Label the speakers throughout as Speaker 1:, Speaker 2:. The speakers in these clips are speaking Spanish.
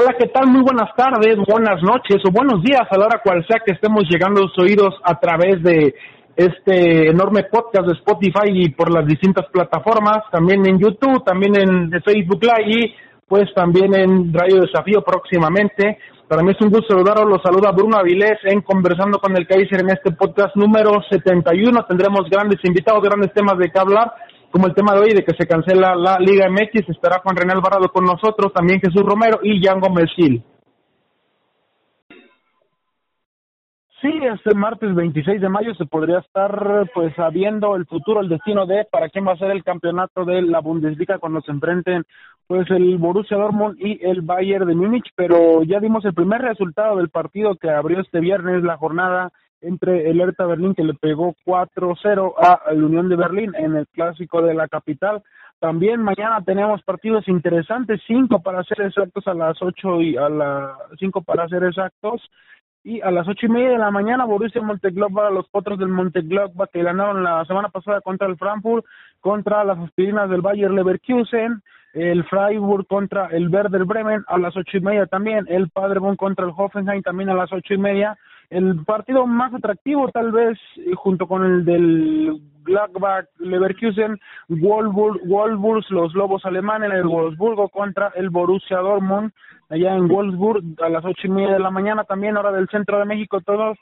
Speaker 1: Hola, ¿qué tal? Muy buenas tardes, buenas noches o buenos días a la hora cual sea que estemos llegando a los oídos a través de este enorme podcast de Spotify y por las distintas plataformas, también en YouTube, también en Facebook Live y pues también en Radio Desafío próximamente. Para mí es un gusto saludaros, los saluda Bruno Avilés en Conversando con el Kaiser en este podcast número 71. Tendremos grandes invitados, grandes temas de qué hablar como el tema de hoy de que se cancela la Liga MX, estará Juan René Alvarado con nosotros, también Jesús Romero y Jan Gómez. Sí, este martes 26 de mayo se podría estar pues sabiendo el futuro, el destino de para quién va a ser el campeonato de la Bundesliga cuando se enfrenten pues el Borussia Dortmund y el Bayern de Múnich, pero ya dimos el primer resultado del partido que abrió este viernes la jornada entre el Hertha Berlín que le pegó 4-0 a la Unión de Berlín en el clásico de la capital. También mañana tenemos partidos interesantes, cinco para ser exactos a las ocho y a las cinco para ser exactos y a las ocho y media de la mañana Borussia Mönchengladbach, los potros del Mönchengladbach que ganaron la semana pasada contra el Frankfurt, contra las aspirinas del Bayer Leverkusen, el Freiburg contra el Werder Bremen a las ocho y media también, el Paderborn contra el Hoffenheim también a las ocho y media, el partido más atractivo tal vez eh, junto con el del Gladbach Leverkusen Wolfsburg, Wolfsburg los Lobos alemanes el Wolfsburgo contra el Borussia Dortmund allá en Wolfsburg a las ocho y media de la mañana también hora del centro de México todos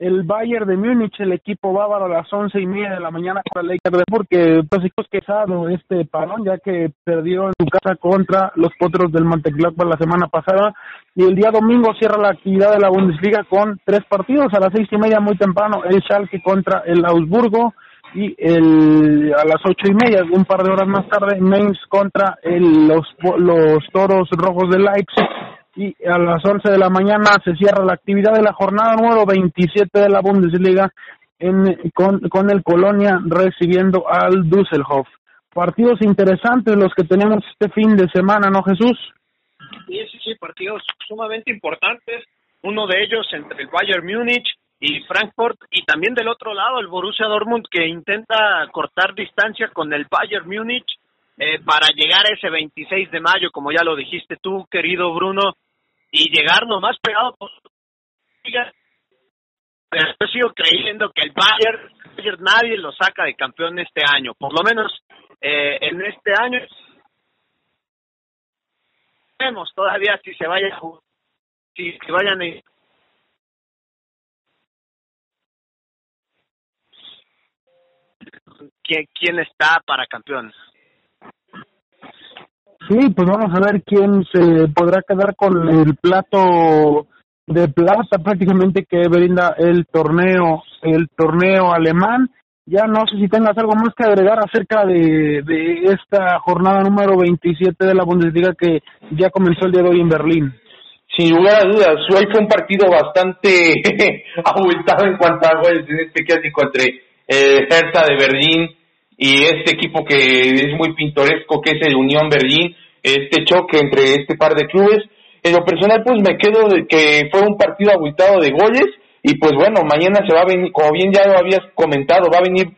Speaker 1: el Bayern de Múnich, el equipo bávaro a las once y media de la mañana contra el porque pues es quesado este parón ya que perdió en su casa contra los potros del Mönchengladbach la semana pasada. Y el día domingo cierra la actividad de la Bundesliga con tres partidos. A las seis y media muy temprano el Schalke contra el Augsburgo. Y el a las ocho y media un par de horas más tarde Mainz contra el, los los toros rojos de Leipzig y a las 11 de la mañana se cierra la actividad de la jornada número 27 de la Bundesliga en, con, con el Colonia recibiendo al Düsseldorf. Partidos interesantes los que tenemos este fin de semana, ¿no, Jesús?
Speaker 2: Sí, sí, sí, partidos sumamente importantes. Uno de ellos entre el Bayern Múnich y Frankfurt y también del otro lado el Borussia Dortmund que intenta cortar distancia con el Bayern Múnich eh, para llegar a ese 26 de mayo, como ya lo dijiste tú, querido Bruno, y llegar nomás pegado por pero yo sigo creyendo que el Bayern, nadie lo saca de campeón este año, por lo menos eh, en este año vemos todavía si se vaya si, si vayan a ¿Quién está para campeones?
Speaker 1: Sí, pues vamos a ver quién se podrá quedar con el plato de plata prácticamente que brinda el torneo, el torneo alemán. Ya no sé si tengas algo más que agregar acerca de, esta jornada número 27 de la Bundesliga que ya comenzó el día de hoy en Berlín.
Speaker 3: Sin lugar a dudas, hoy fue un partido bastante abultado en cuanto a goles en este clásico entre eh, Hertha de Berlín y este equipo que es muy pintoresco, que es el Unión Berlín, este choque entre este par de clubes. En lo personal, pues me quedo de que fue un partido abultado de goles y pues bueno, mañana se va a venir, como bien ya lo habías comentado, va a venir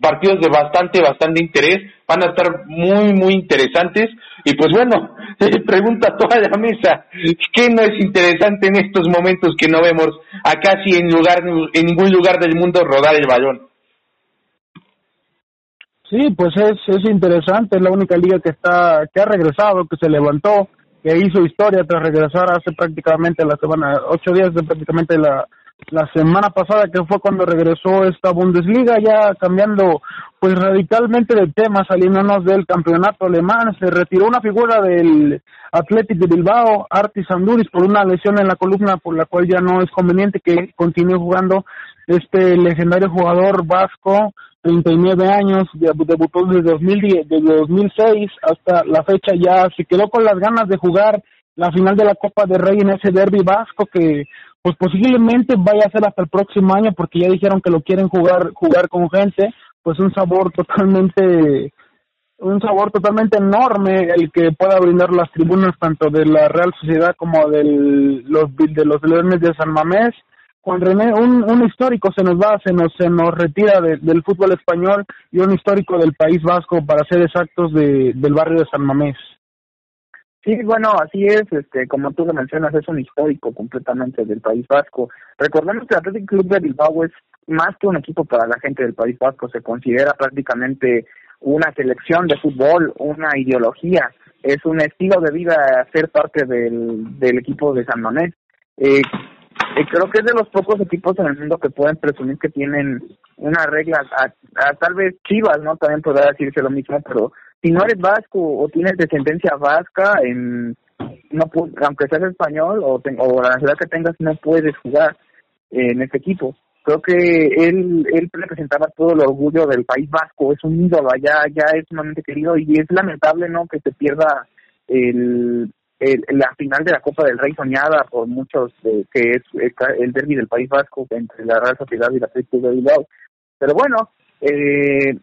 Speaker 3: partidos de bastante, bastante interés, van a estar muy, muy interesantes. Y pues bueno, pregunta a toda la mesa, ¿qué no es interesante en estos momentos que no vemos a casi en, lugar, en ningún lugar del mundo rodar el balón?
Speaker 1: Sí, pues es, es interesante, es la única liga que está que ha regresado, que se levantó, que hizo historia tras regresar hace prácticamente la semana, ocho días de prácticamente la, la semana pasada que fue cuando regresó esta Bundesliga ya cambiando pues radicalmente de tema saliéndonos del campeonato alemán se retiró una figura del Athletic de Bilbao Artis Anduris por una lesión en la columna por la cual ya no es conveniente que continúe jugando este legendario jugador vasco 39 años, debutó desde 2010, desde 2006 hasta la fecha ya se quedó con las ganas de jugar la final de la Copa de Rey en ese derby vasco que pues posiblemente vaya a ser hasta el próximo año porque ya dijeron que lo quieren jugar jugar con gente, pues un sabor totalmente un sabor totalmente enorme el que pueda brindar las tribunas tanto de la Real Sociedad como del, los de los Leones de San Mamés Juan René, un, un histórico se nos va, se nos, se nos retira del fútbol español y un histórico del País Vasco, para ser exactos, de, del barrio de San Mamés.
Speaker 4: Sí, bueno, así es, este, como tú lo mencionas, es un histórico completamente del País Vasco. Recordemos que el Athletic Club de Bilbao es más que un equipo para la gente del País Vasco, se considera prácticamente una selección de fútbol, una ideología, es un estilo de vida ser parte del, del equipo de San Mamés. Eh, eh, creo que es de los pocos equipos en el mundo que pueden presumir que tienen una regla, tal vez Chivas, ¿no? También podrá decirse lo mismo, pero si no eres vasco o tienes descendencia vasca, en, no aunque seas español o, o la ciudad que tengas, no puedes jugar en este equipo. Creo que él, él representaba todo el orgullo del país vasco, es un ídolo, ya, ya es sumamente querido y es lamentable, ¿no? Que se pierda el, la final de la Copa del Rey soñada por muchos, que es el derby del País Vasco entre la Real Sociedad y la Atlético de Bilbao. Pero bueno, eh,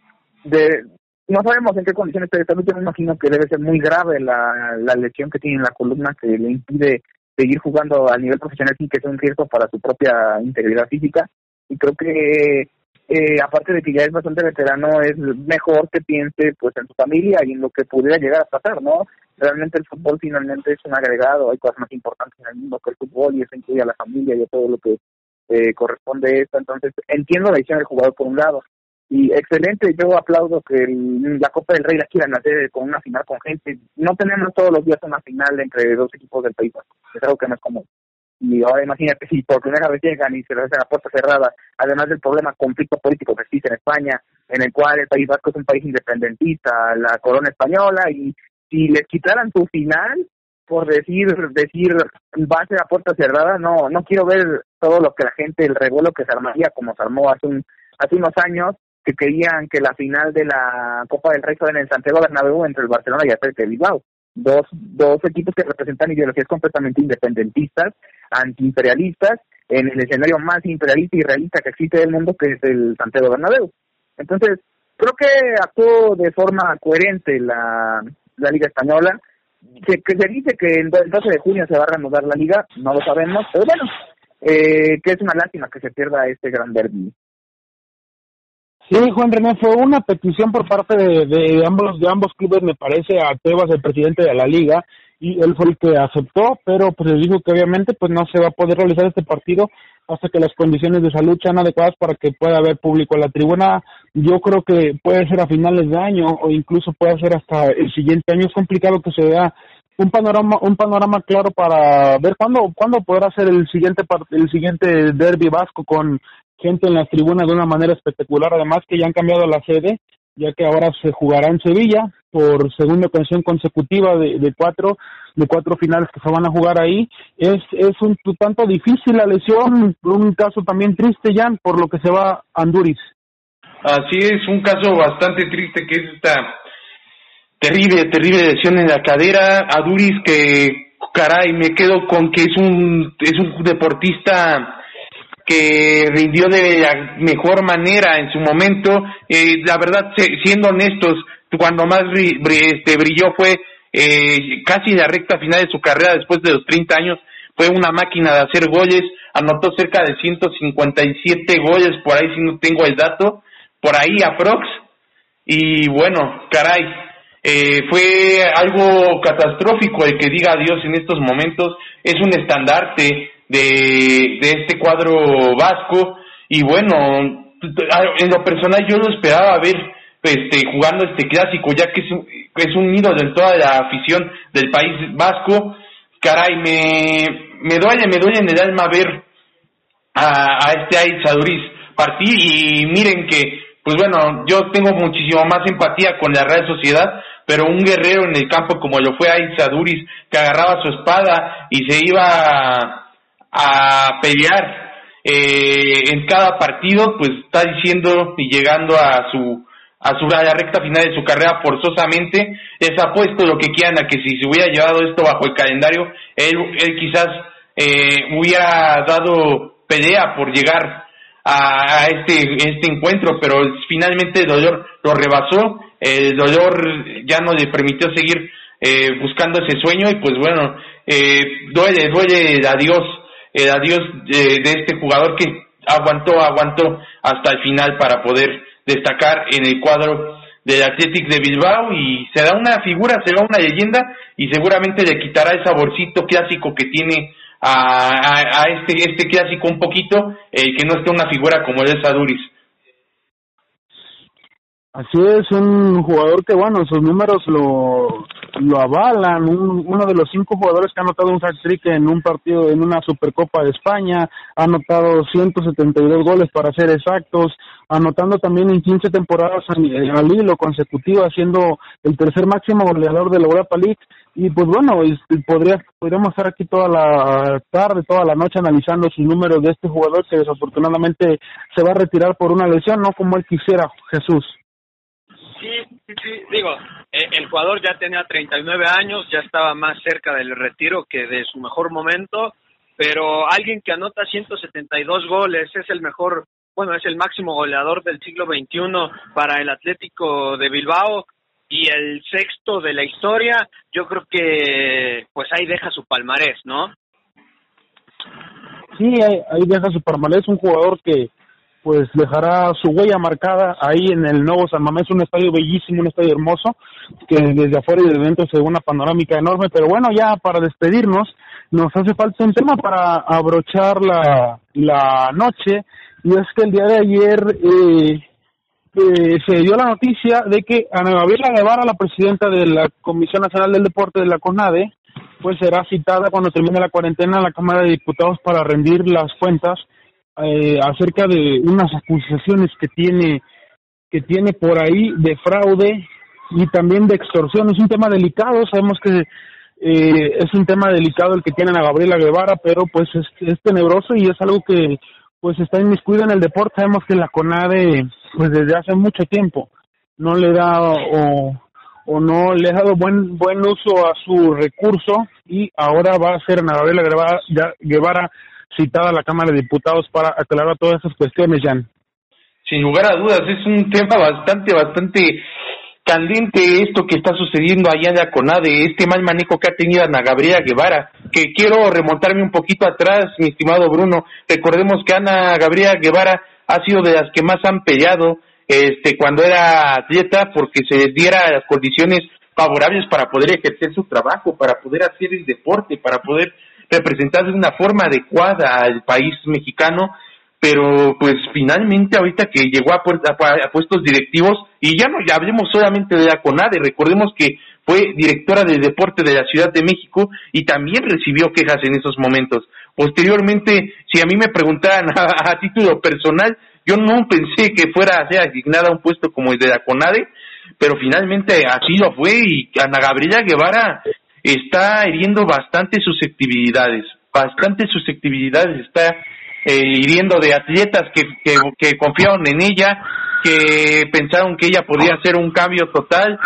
Speaker 4: de, no sabemos en qué condiciones está de salud, yo me imagino que debe ser muy grave la, la lesión que tiene en la columna que le impide seguir jugando a nivel profesional sin que sea un riesgo para su propia integridad física. Y creo que eh, aparte de que ya es bastante veterano, es mejor que piense pues en su familia y en lo que pudiera llegar a pasar, ¿no? realmente el fútbol finalmente es un agregado, hay cosas más importantes en el mundo que el fútbol y eso incluye a la familia y a todo lo que eh, corresponde a esto. Entonces, entiendo la decisión del jugador por un lado. Y excelente, yo aplaudo que la Copa del Rey la quieran hacer con una final con gente. No tenemos todos los días una final entre dos equipos del país, es algo que no es común. Y ahora imagínate si por primera vez llegan y se les hacen la puerta cerrada, además del problema conflicto político que existe en España, en el cual el País Vasco es un país independentista, la corona española, y si les quitaran su final por decir decir va a ser a puerta cerrada no no quiero ver todo lo que la gente el revuelo que se armaría como se armó hace un hace unos años que querían que la final de la Copa del Rey fuera en el Santiago Bernabéu entre el Barcelona y el de Bilbao dos dos equipos que representan ideologías completamente independentistas antiimperialistas en el escenario más imperialista y realista que existe del mundo que es el Santiago Bernabéu entonces creo que actuó de forma coherente la la Liga Española. Se, que se dice que el 12 de junio se va a reanudar la Liga, no lo sabemos, pero bueno, eh, que es una lástima que se pierda este gran derby.
Speaker 1: Sí, Juan René, fue una petición por parte de, de, ambos de ambos clubes, me parece, a Tebas, el presidente de la liga, y él fue el que aceptó, pero pues le dijo que obviamente pues no se va a poder realizar este partido hasta que las condiciones de salud sean adecuadas para que pueda haber público en la tribuna. Yo creo que puede ser a finales de año o incluso puede ser hasta el siguiente año. Es complicado que se vea un panorama un panorama claro para ver cuándo cuándo podrá ser el siguiente el siguiente derby vasco con gente en las tribunas de una manera espectacular. Además que ya han cambiado la sede ya que ahora se jugará en Sevilla por segunda ocasión consecutiva de, cuatro de cuatro finales que se van a jugar ahí. Es es un tanto difícil la lesión un caso también triste Jan por lo que se va Anduris
Speaker 3: así es un caso bastante triste que es esta terrible terrible lesión en la cadera. Anduris que caray me quedo con que es un es un deportista que rindió de la mejor manera en su momento. Eh, la verdad, siendo honestos, cuando más este, brilló fue eh, casi la recta final de su carrera después de los 30 años. Fue una máquina de hacer goles, anotó cerca de 157 goles, por ahí si no tengo el dato, por ahí aprox. Y bueno, caray, eh, fue algo catastrófico el que diga adiós en estos momentos. Es un estandarte de, de este cuadro vasco y bueno, en lo personal yo lo esperaba ver este, jugando este clásico, ya que es un, es un ídolo de toda la afición del país vasco. Caray, me, me duele, me duele en el alma ver a, a este Aiz partir y miren que, pues bueno, yo tengo muchísimo más empatía con la Real Sociedad, pero un guerrero en el campo como lo fue Aiz que agarraba su espada y se iba a pelear eh, en cada partido, pues está diciendo y llegando a su a su a la recta final de su carrera forzosamente, les ha puesto lo que quieran a que si se hubiera llevado esto bajo el calendario, él, quizás eh, hubiera dado pelea por llegar a, este, este encuentro, pero finalmente el dolor lo rebasó, el dolor ya no le permitió seguir eh, buscando ese sueño y pues bueno, eh, duele, duele el adiós el adiós de, este jugador que aguantó, aguantó hasta el final para poder destacar en el cuadro del Athletic de Bilbao y será una figura, será una leyenda y seguramente le quitará el saborcito clásico que tiene a, a, este, este clásico un poquito, eh, que no esté una figura como el Saduris.
Speaker 1: Así es, un jugador que, bueno, sus números lo, lo avalan. uno de los cinco jugadores que ha anotado un hat-trick en un partido, en una Supercopa de España, ha anotado 172 goles para ser exactos, anotando también en 15 temporadas al hilo consecutivo, siendo el tercer máximo goleador de la Europa League. Y pues bueno, podría, podríamos estar aquí toda la tarde, toda la noche analizando sus números de este jugador que desafortunadamente se va a retirar por una lesión, no como él quisiera, Jesús.
Speaker 2: Sí, sí, sí, digo, eh, el jugador ya tenía 39 años, ya estaba más cerca del retiro que de su mejor momento, pero alguien que anota 172 goles es el mejor, bueno, es el máximo goleador del siglo XXI para el Atlético de Bilbao y el sexto de la historia, yo creo que pues ahí deja su palmarés, ¿no?
Speaker 1: Sí, ahí, ahí deja su palmarés, un jugador que pues dejará su huella marcada ahí en el nuevo San Mamés, un estadio bellísimo, un estadio hermoso, que desde afuera y desde dentro se ve una panorámica enorme, pero bueno, ya para despedirnos, nos hace falta un tema para abrochar la, la noche, y es que el día de ayer eh, eh, se dio la noticia de que Ana Gabriela Guevara, la presidenta de la Comisión Nacional del Deporte de la CONADE, pues será citada cuando termine la cuarentena a la Cámara de Diputados para rendir las cuentas eh, acerca de unas acusaciones que tiene que tiene por ahí de fraude y también de extorsión. Es un tema delicado, sabemos que eh, es un tema delicado el que tienen a Gabriela Guevara, pero pues es, tenebroso y es algo que pues está inmiscuido en el deporte. Sabemos que la CONADE pues desde hace mucho tiempo no le da o, o no le ha dado buen buen uso a su recurso y ahora va a ser Ana Gabriela Guevara, Guevara citada a la Cámara de Diputados para aclarar todas esas cuestiones, Jan.
Speaker 3: Sin lugar a dudas, es un tema bastante, bastante candente esto que está sucediendo allá en la CONADE, este mal manejo que ha tenido Ana Gabriela Guevara, que quiero remontarme un poquito atrás, mi estimado Bruno. Recordemos que Ana Gabriela Guevara ha sido de las que más han peleado este, cuando era atleta porque se les diera las condiciones favorables para poder ejercer su trabajo, para poder hacer el deporte, para poder representar de una forma adecuada al país mexicano, pero pues finalmente ahorita que llegó a, puestos directivos, y ya no ya hablemos solamente de la CONADE, recordemos que fue directora de deporte de la Ciudad de México y también recibió quejas en esos momentos. Posteriormente, si a mí me preguntaran a, título personal, yo no pensé que fuera a ser asignada a un puesto como el de la CONADE, pero finalmente así lo fue y Ana Gabriela Guevara está hiriendo bastante susceptibilidades, bastante susceptibilidades, está eh, hiriendo de atletas que, que, confiaron en ella, que pensaron que ella podía hacer un cambio total,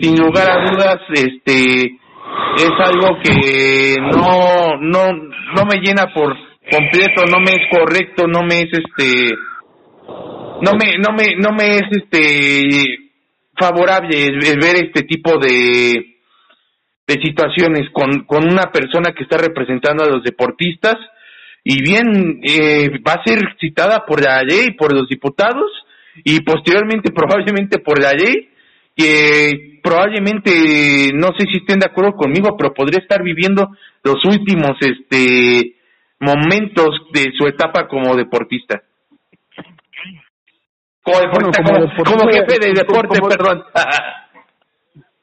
Speaker 3: sin lugar a dudas, este es algo que no no no me llena por completo, no me es correcto, no me es este no me no me no me es este favorable ver este tipo de de situaciones con, con una persona que está representando a los deportistas y bien eh, va a ser citada por la ley, por los diputados y posteriormente probablemente por la ley que probablemente no sé si estén de acuerdo conmigo pero podría estar viviendo los últimos este momentos de su etapa como deportista. Como, jefe de deporte perdón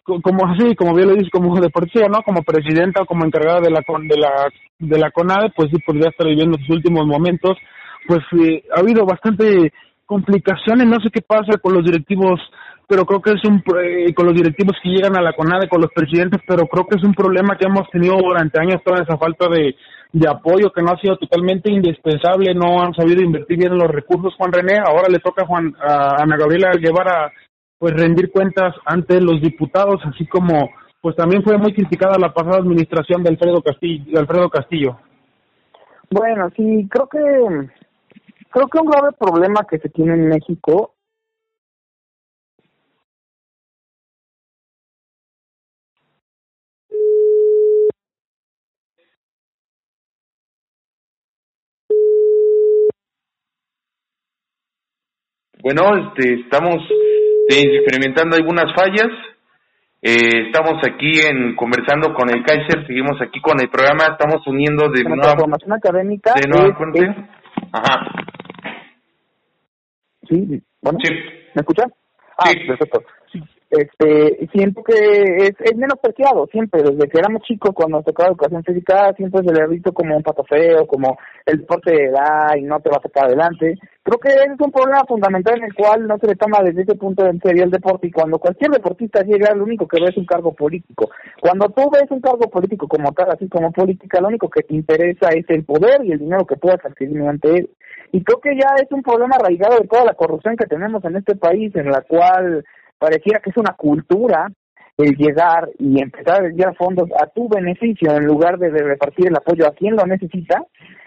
Speaker 1: como así, como bien lo dice, como deportiva, ¿no? Como presidenta o como encargada de la de la de la CONADE, pues sí podría estar viviendo sus últimos momentos. Pues eh, ha habido bastante complicaciones, no sé qué pasa con los directivos, pero creo que es un eh, con los directivos que llegan a la CONADE, con los presidentes, pero creo que es un problema que hemos tenido durante años toda esa falta de, de apoyo que no ha sido totalmente indispensable, no han sabido invertir bien en los recursos Juan René, ahora le toca a Juan a Ana Gabriela llevar a pues rendir cuentas ante los diputados, así como pues también fue muy criticada la pasada administración de Alfredo Castillo. De Alfredo Castillo.
Speaker 4: Bueno, sí, creo que creo que un grave problema que se tiene en México
Speaker 3: Bueno, este, estamos experimentando algunas fallas. Eh, estamos aquí en conversando con el Kaiser, seguimos aquí con el programa, estamos uniendo de nueva
Speaker 4: formación académica.
Speaker 3: De nueva fuente. Ajá.
Speaker 4: Sí, bueno.
Speaker 3: Sí.
Speaker 4: ¿Me escuchan? Ah, perfecto este siento que es, es menospreciado siempre desde que éramos chicos cuando tocaba educación física siempre se le ha visto como un pato feo como el deporte de edad y no te va a sacar adelante. Creo que ese es un problema fundamental en el cual no se le toma desde ese punto en serio el deporte y cuando cualquier deportista llega lo único que ve es un cargo político. Cuando tú ves un cargo político como tal así como política lo único que te interesa es el poder y el dinero que puedas adquirir mediante él. Y creo que ya es un problema arraigado de toda la corrupción que tenemos en este país en la cual pareciera que es una cultura el llegar y empezar a enviar fondos a tu beneficio en lugar de, repartir el apoyo a quien lo necesita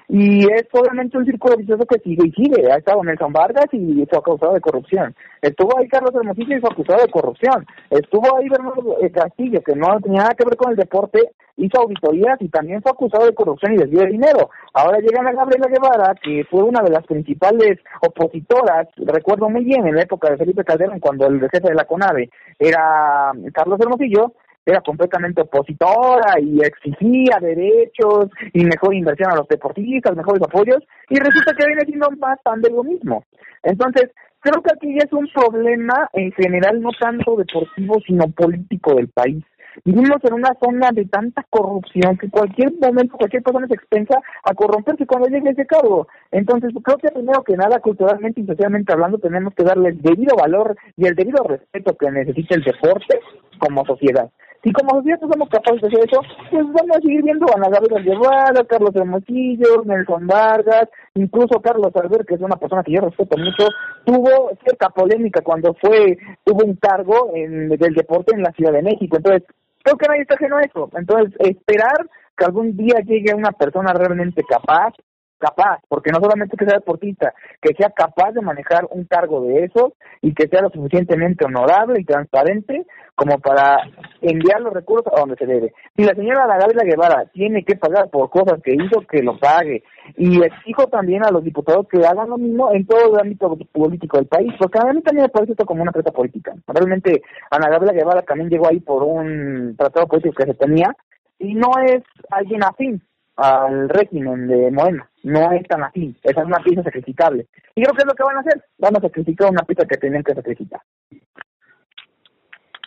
Speaker 4: y es obviamente un círculo vicioso que sigue y sigue. Ha estado Nelson Vargas y fue acusado de corrupción. Estuvo ahí Carlos Hermosillo y fue acusado de corrupción. Estuvo ahí Bernardo eh, Castillo, que no tenía nada que ver con el deporte, hizo auditorías y también fue acusado de corrupción y desvío de dinero. Ahora llega la Gabriela Guevara, que fue una de las principales opositoras, recuerdo muy bien, en la época de Felipe Calderón, cuando el jefe de la CONAVE era Carlos Hermosillo, era completamente opositora y exigía derechos y mejor inversión a los deportistas, mejores apoyos, y resulta que viene siendo más lo mismo. Entonces, creo que aquí ya es un problema en general no tanto deportivo, sino político del país. Vivimos en una zona de tanta corrupción que cualquier momento, cualquier persona se expensa a corromperse cuando llegue ese cargo. Entonces, creo que primero que nada, culturalmente y socialmente hablando, tenemos que darle el debido valor y el debido respeto que necesita el deporte como sociedad. Y como sociedad no somos capaces de hacer eso, pues vamos a seguir viendo a Gabriela Guevara, Carlos Hermosillo, Nelson Vargas, incluso Carlos Albert, que es una persona que yo respeto mucho, tuvo cierta polémica cuando fue, tuvo un cargo en, del deporte en la Ciudad de México. Entonces, creo que nadie está ajeno a eso. Entonces, esperar que algún día llegue una persona realmente capaz, capaz, porque no solamente que sea deportista, que sea capaz de manejar un cargo de eso y que sea lo suficientemente honorable y transparente como para enviar los recursos a donde se debe. Si la señora Gabriela Guevara tiene que pagar por cosas que hizo, que lo pague. Y exijo también a los diputados que hagan lo mismo en todo el ámbito político del país, porque a mí también me parece esto como una presa política. Realmente Ana Gabriela Guevara también llegó ahí por un tratado político que se tenía y no es alguien afín al régimen de Morena. No es tan afín, esa es una pieza sacrificable. Y creo que es lo que van a hacer, van a sacrificar una pieza que tenían que sacrificar.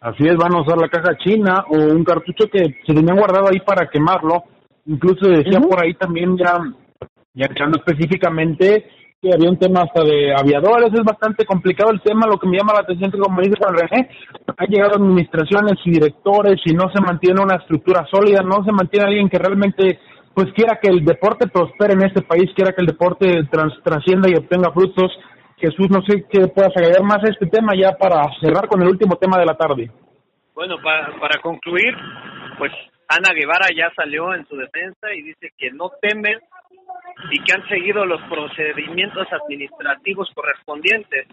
Speaker 1: Así es, van a usar la caja china o un cartucho que se tenían guardado ahí para quemarlo. Incluso decía por ahí también ya, ya echando específicamente que había un tema hasta de aviadores, es bastante complicado el tema, lo que me llama la atención que como dice Juan René, han llegado administraciones y directores y no se mantiene una estructura sólida, no se mantiene alguien que realmente pues quiera que el deporte prospere en este país, quiera que el deporte trascienda y obtenga frutos Jesús, no sé qué puedas agregar más a este tema ya para cerrar con el último tema de la tarde.
Speaker 2: Bueno, para, para concluir, pues Ana Guevara ya salió en su defensa y dice que no temen y que han seguido los procedimientos administrativos correspondientes,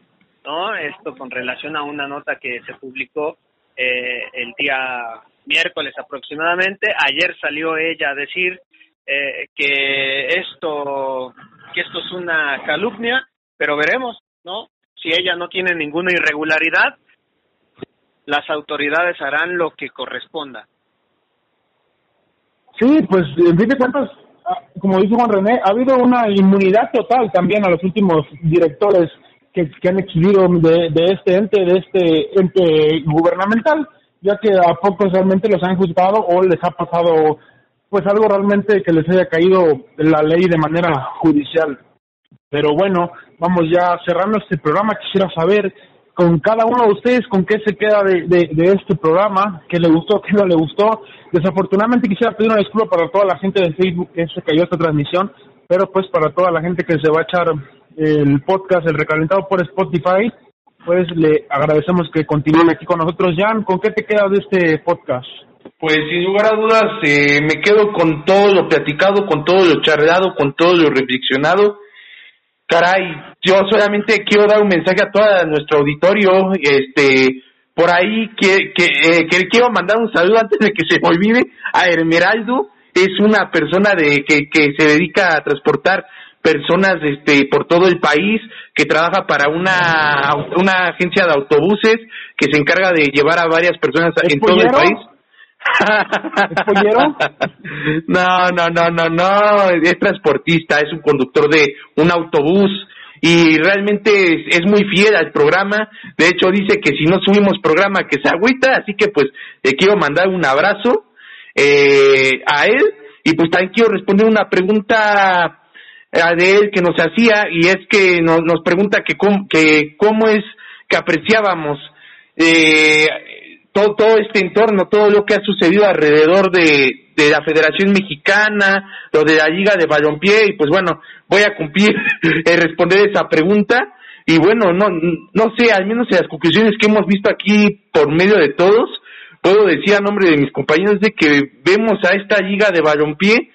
Speaker 2: ¿no? Esto con relación a una nota que se publicó eh, el día miércoles aproximadamente. Ayer salió ella a decir eh, que esto que esto es una calumnia pero veremos, ¿no? Si ella no tiene ninguna irregularidad, las autoridades harán lo que corresponda.
Speaker 1: Sí, pues en fin de cuentas, como dice Juan René, ha habido una inmunidad total también a los últimos directores que, que han exhibido de, de este ente, de este ente gubernamental, ya que a pocos realmente los han juzgado o les ha pasado pues algo realmente que les haya caído la ley de manera judicial. Pero bueno, vamos ya cerrando este programa. Quisiera saber con cada uno de ustedes con qué se queda de, de, este programa, qué le gustó, qué no le gustó. Desafortunadamente quisiera pedir una disculpa para toda la gente de Facebook que se cayó esta transmisión, pero pues para toda la gente que se va a echar el podcast, el recalentado por Spotify, pues le agradecemos que continúen aquí con nosotros. Jan, ¿con qué te queda de este podcast?
Speaker 3: Pues sin lugar a dudas eh, me quedo con todo lo platicado, con todo lo charlado, con todo lo reflexionado. Caray, yo solamente quiero dar un mensaje a todo nuestro auditorio, este, por ahí que, que, eh, que quiero mandar un saludo antes de que se me olvide a Hermeraldo, es una persona de que, que se dedica a transportar personas este, por todo el país, que trabaja para una, una agencia de autobuses que se encarga de llevar a varias personas en todo el país. No, no, no, no, no, es transportista, es un conductor de un autobús y realmente es, muy fiel al programa. De hecho, dice que si no subimos programa que se agüita, así que pues le quiero mandar un abrazo eh, a él. Y pues también quiero responder una pregunta eh, de él que nos hacía y es que nos, nos pregunta que cómo, que cómo es que apreciábamos eh, todo, este entorno, todo lo que ha sucedido alrededor de, de la Federación Mexicana, lo de la Liga de Balompié, y pues bueno, voy a cumplir en responder esa pregunta. Y bueno, no, no sé, al menos en las conclusiones que hemos visto aquí por medio de todos, puedo decir a nombre de mis compañeros de que vemos a esta Liga de Balompié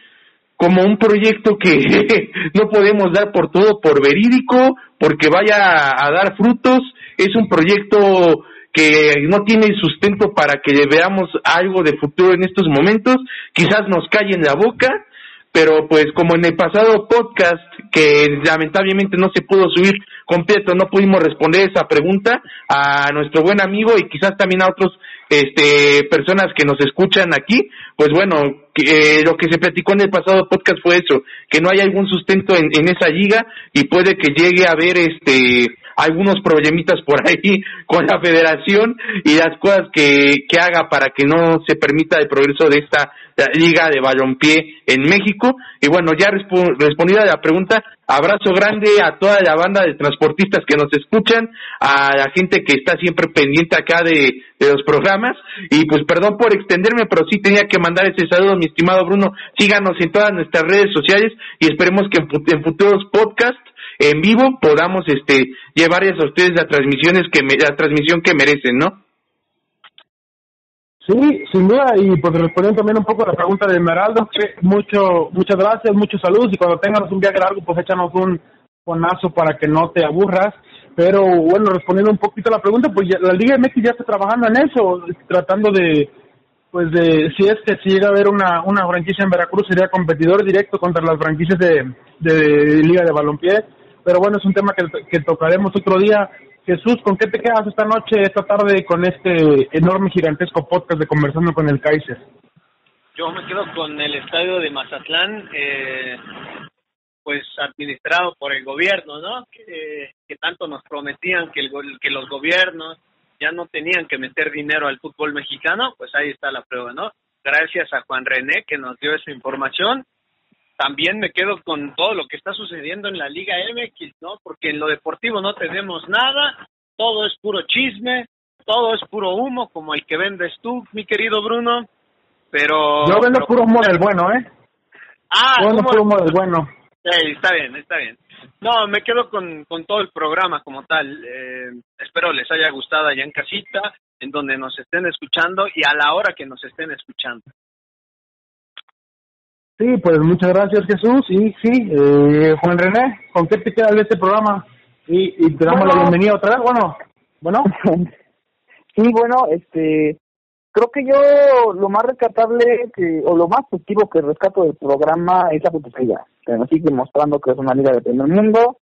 Speaker 3: como un proyecto que no podemos dar por todo por verídico, porque vaya a dar frutos, es un proyecto que no tiene sustento para que veamos algo de futuro en estos momentos, quizás nos calle en la boca, pero pues como en el pasado podcast que lamentablemente no se pudo subir completo, no pudimos responder esa pregunta a nuestro buen amigo y quizás también a otros este personas que nos escuchan aquí, pues bueno, eh, lo que se platicó en el pasado podcast fue eso, que no hay algún sustento en, en esa liga y puede que llegue a haber este algunos problemitas por ahí con la federación y las cosas que, que haga para que no se permita el progreso de esta liga de balompié en México. Y bueno, ya respondida la pregunta, abrazo grande a toda la banda de transportistas que nos escuchan, a la gente que está siempre pendiente acá de, de los programas. Y pues perdón por extenderme, pero sí tenía que mandar ese saludo, mi estimado Bruno. Síganos en todas nuestras redes sociales y esperemos que en futuros podcasts en vivo podamos este llevarles a ustedes las transmisiones que la transmisión que merecen, ¿no?
Speaker 1: Sí, sin duda, y pues respondiendo también un poco a la pregunta de Meraldo, mucho, muchas gracias, muchos saludos, y cuando tengas un viaje largo, pues échanos un ponazo para que no te aburras, pero bueno, respondiendo un poquito a la pregunta, pues la Liga MX ya está trabajando en eso, tratando de, pues de, si es que si llega a haber una, una franquicia en Veracruz, sería competidor directo contra las franquicias de, de Liga de Balompié, pero bueno, es un tema que, que tocaremos otro día. Jesús, ¿con qué te quedas esta noche, esta tarde, con este enorme, gigantesco podcast de Conversando con el Kaiser?
Speaker 2: Yo me quedo con el estadio de Mazatlán, eh, pues administrado por el gobierno, ¿no? Que, que tanto nos prometían que, el, que los gobiernos ya no tenían que meter dinero al fútbol mexicano, pues ahí está la prueba, ¿no? Gracias a Juan René que nos dio esa información también me quedo con todo lo que está sucediendo en la Liga MX, ¿no? Porque en lo deportivo no tenemos nada, todo es puro chisme, todo es puro humo, como el que vendes tú, mi querido Bruno. Pero.
Speaker 1: Yo vendo puro humo del bueno, ¿eh?
Speaker 2: Ah,
Speaker 1: Yo puro humo del bueno.
Speaker 2: Sí, está bien, está bien. No, me quedo con, con todo el programa como tal. Eh, espero les haya gustado allá en casita, en donde nos estén escuchando y a la hora que nos estén escuchando.
Speaker 1: Sí, pues muchas gracias Jesús. Y sí, eh, Juan René, ¿con qué te queda de este programa? Y, y te damos la bienvenida otra vez. Bueno, bueno.
Speaker 4: sí, bueno, este, creo que yo lo más rescatable que, o lo más positivo que rescato del programa es la potencia, que nos sigue demostrando que es una liga de primer mundo,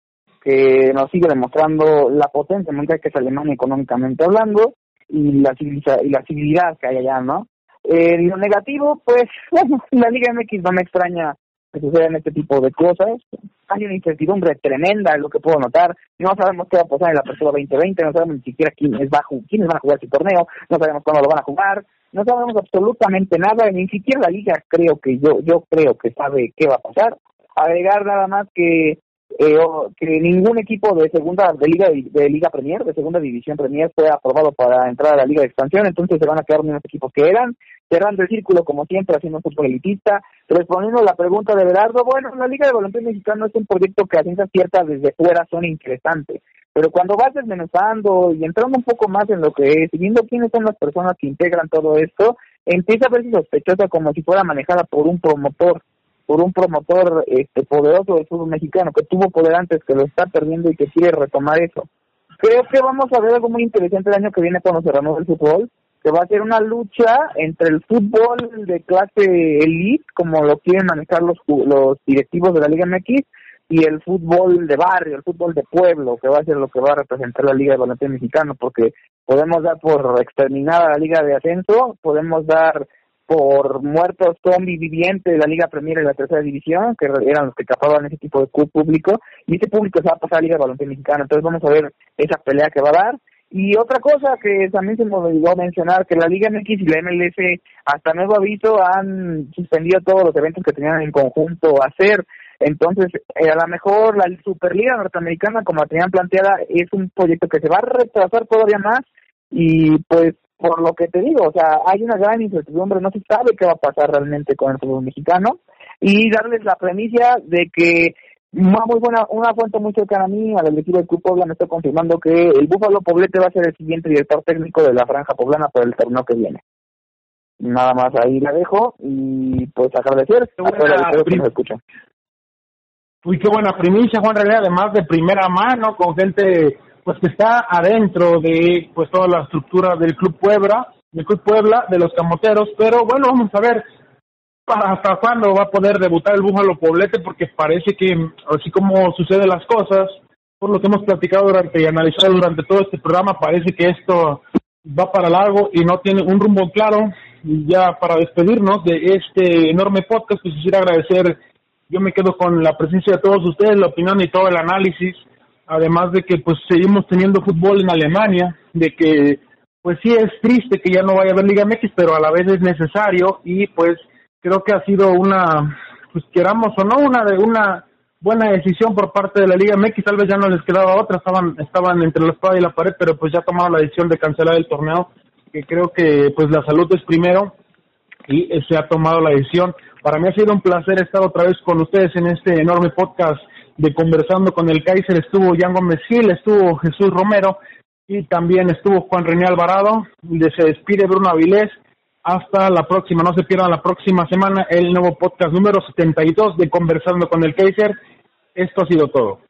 Speaker 4: que nos sigue demostrando la potencia mundial que es Alemania económicamente hablando y la, y la civilidad que hay allá, ¿no? Eh, lo negativo, pues, la Liga MX no me extraña que sucedan este tipo de cosas. Hay una incertidumbre tremenda, lo que puedo notar. No sabemos qué va a pasar en la Apertura 2020, no sabemos ni siquiera quiénes, va quiénes van a jugar este torneo, no sabemos cuándo lo van a jugar, no sabemos absolutamente nada, ni siquiera la Liga creo que yo, yo creo que sabe qué va a pasar. Agregar nada más que eh, que ningún equipo de segunda de liga de liga Premier de segunda división Premier fue aprobado para entrar a la liga de expansión entonces se van a quedar unos equipos que eran. Cerrando el círculo como siempre haciendo un fútbol elitista. Respondiendo a la pregunta de Berardo bueno la liga de balompié mexicano es un proyecto que a ciencia cierta desde fuera son interesantes pero cuando vas desmenuzando y entrando un poco más en lo que es y viendo quiénes son las personas que integran todo esto empieza a verse sospechosa como si fuera manejada por un promotor por un promotor este, poderoso del fútbol mexicano que tuvo poder antes, que lo está perdiendo y que quiere retomar eso. Creo que vamos a ver algo muy interesante el año que viene cuando se renueve el fútbol, que va a ser una lucha entre el fútbol de clase elite, como lo quieren manejar los, los directivos de la Liga MX, y el fútbol de barrio, el fútbol de pueblo, que va a ser lo que va a representar la Liga de Baloncesto Mexicano, porque podemos dar por exterminada la Liga de Ascenso, podemos dar por muertos zombie vivientes de la Liga Premier y la Tercera División, que eran los que capaban ese tipo de público, y ese público se va a pasar a la Liga de Baloncesto Mexicano, entonces vamos a ver esa pelea que va a dar, y otra cosa que también se me olvidó mencionar, que la Liga MX y la MLS hasta nuevo aviso han suspendido todos los eventos que tenían en conjunto a hacer, entonces, eh, a lo mejor la Superliga Norteamericana, como la tenían planteada, es un proyecto que se va a retrasar todavía más y pues por lo que te digo, o sea, hay una gran incertidumbre, no se sabe qué va a pasar realmente con el fútbol mexicano y darles la premisa de que una muy buena, una fuente muy cercana a mí, al equipo del Club Puebla, me está confirmando que el Búfalo Poblete va a ser el siguiente director técnico de la Franja Poblana para el torneo que viene. Nada más ahí la dejo y pues agradecer a todos que nos escuchan.
Speaker 1: Uy, qué buena primicia, Juan René, además de primera mano, con gente pues que está adentro de pues toda la estructura del Club Puebla, del Club Puebla, de los camoteros, pero bueno, vamos a ver para hasta cuándo va a poder debutar el Búfalo Poblete, porque parece que así como suceden las cosas, por lo que hemos platicado durante y analizado durante todo este programa, parece que esto va para largo y no tiene un rumbo claro. Y ya para despedirnos de este enorme podcast, pues quisiera agradecer yo me quedo con la presencia de todos ustedes, la opinión y todo el análisis, además de que pues seguimos teniendo fútbol en Alemania, de que pues sí es triste que ya no vaya a haber Liga MX, pero a la vez es necesario y pues creo que ha sido una, pues queramos o no, una de una buena decisión por parte de la Liga MX, tal vez ya no les quedaba otra, estaban estaban entre la espada y la pared, pero pues ya tomaron la decisión de cancelar el torneo, que creo que pues la salud es primero y se ha tomado la decisión. Para mí ha sido un placer estar otra vez con ustedes en este enorme podcast de Conversando con el Kaiser. Estuvo Jan Gómez Gil, estuvo Jesús Romero y también estuvo Juan René Alvarado. Se despide Bruno Avilés. Hasta la próxima. No se pierdan la próxima semana el nuevo podcast número 72 de Conversando con el Kaiser. Esto ha sido todo.